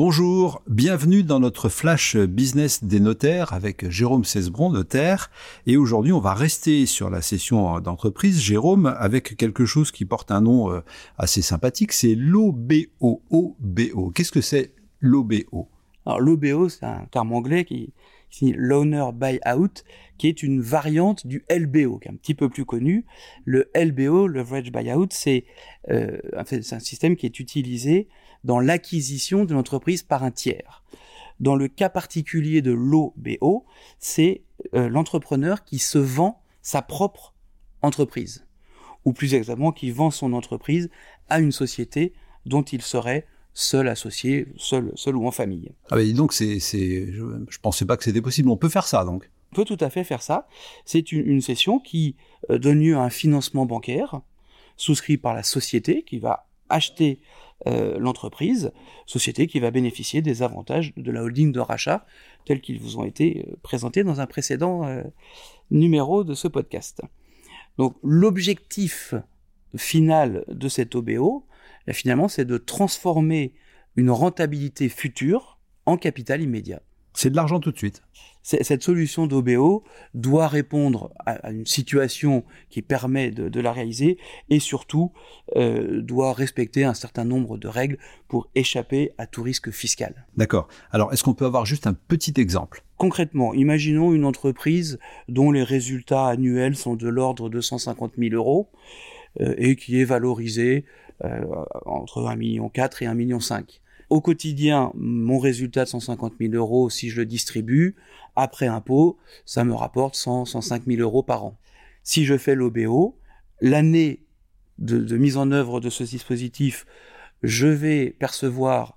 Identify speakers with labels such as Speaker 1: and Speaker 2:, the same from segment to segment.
Speaker 1: Bonjour, bienvenue dans notre flash business des notaires avec Jérôme Cesbron, notaire. Et aujourd'hui, on va rester sur la session d'entreprise, Jérôme, avec quelque chose qui porte un nom euh, assez sympathique, c'est l'OBO. Qu'est-ce que c'est l'OBO
Speaker 2: Alors l'OBO, c'est un terme anglais qui signifie l'owner buyout, qui est une variante du LBO, qui est un petit peu plus connu. Le LBO, leverage buyout, c'est euh, c'est un système qui est utilisé dans l'acquisition de l'entreprise par un tiers. Dans le cas particulier de l'OBO, c'est euh, l'entrepreneur qui se vend sa propre entreprise, ou plus exactement qui vend son entreprise à une société dont il serait seul associé, seul, seul ou en famille.
Speaker 1: Ah bah donc c'est, c'est, je, je pensais pas que c'était possible. On peut faire ça donc.
Speaker 2: On peut tout à fait faire ça. C'est une, une session qui euh, donne lieu à un financement bancaire souscrit par la société qui va acheter euh, l'entreprise, société qui va bénéficier des avantages de la holding de rachat tels qu'ils vous ont été euh, présentés dans un précédent euh, numéro de ce podcast. Donc l'objectif final de cet OBO, eh, finalement, c'est de transformer une rentabilité future en capital immédiat.
Speaker 1: C'est de l'argent tout de suite.
Speaker 2: Cette solution d'OBO doit répondre à une situation qui permet de, de la réaliser et surtout euh, doit respecter un certain nombre de règles pour échapper à tout risque fiscal.
Speaker 1: D'accord. Alors, est-ce qu'on peut avoir juste un petit exemple?
Speaker 2: Concrètement, imaginons une entreprise dont les résultats annuels sont de l'ordre de 150 000 euros et qui est valorisée euh, entre 1,4 million et 1,5 million. Au quotidien, mon résultat de 150 000 euros, si je le distribue, après impôt, ça me rapporte 100, 105 000 euros par an. Si je fais l'OBO, l'année de, de, mise en œuvre de ce dispositif, je vais percevoir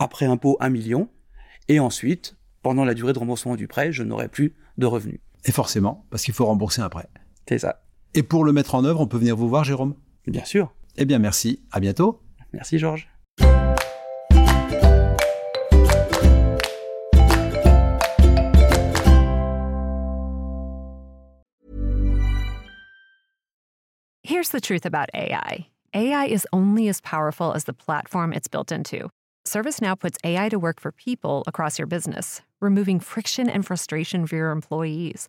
Speaker 2: après impôt 1 million, et ensuite, pendant la durée de remboursement du prêt, je n'aurai plus de revenus.
Speaker 1: Et forcément, parce qu'il faut rembourser un prêt.
Speaker 2: C'est ça.
Speaker 1: Et pour le mettre en œuvre, on peut venir vous voir, Jérôme
Speaker 2: Bien sûr.
Speaker 1: Eh bien, merci. À bientôt.
Speaker 2: Merci, Georges.
Speaker 3: Here's the truth about AI AI is only as powerful as the platform it's built into. ServiceNow puts AI to work for people across your business, removing friction and frustration for your employees,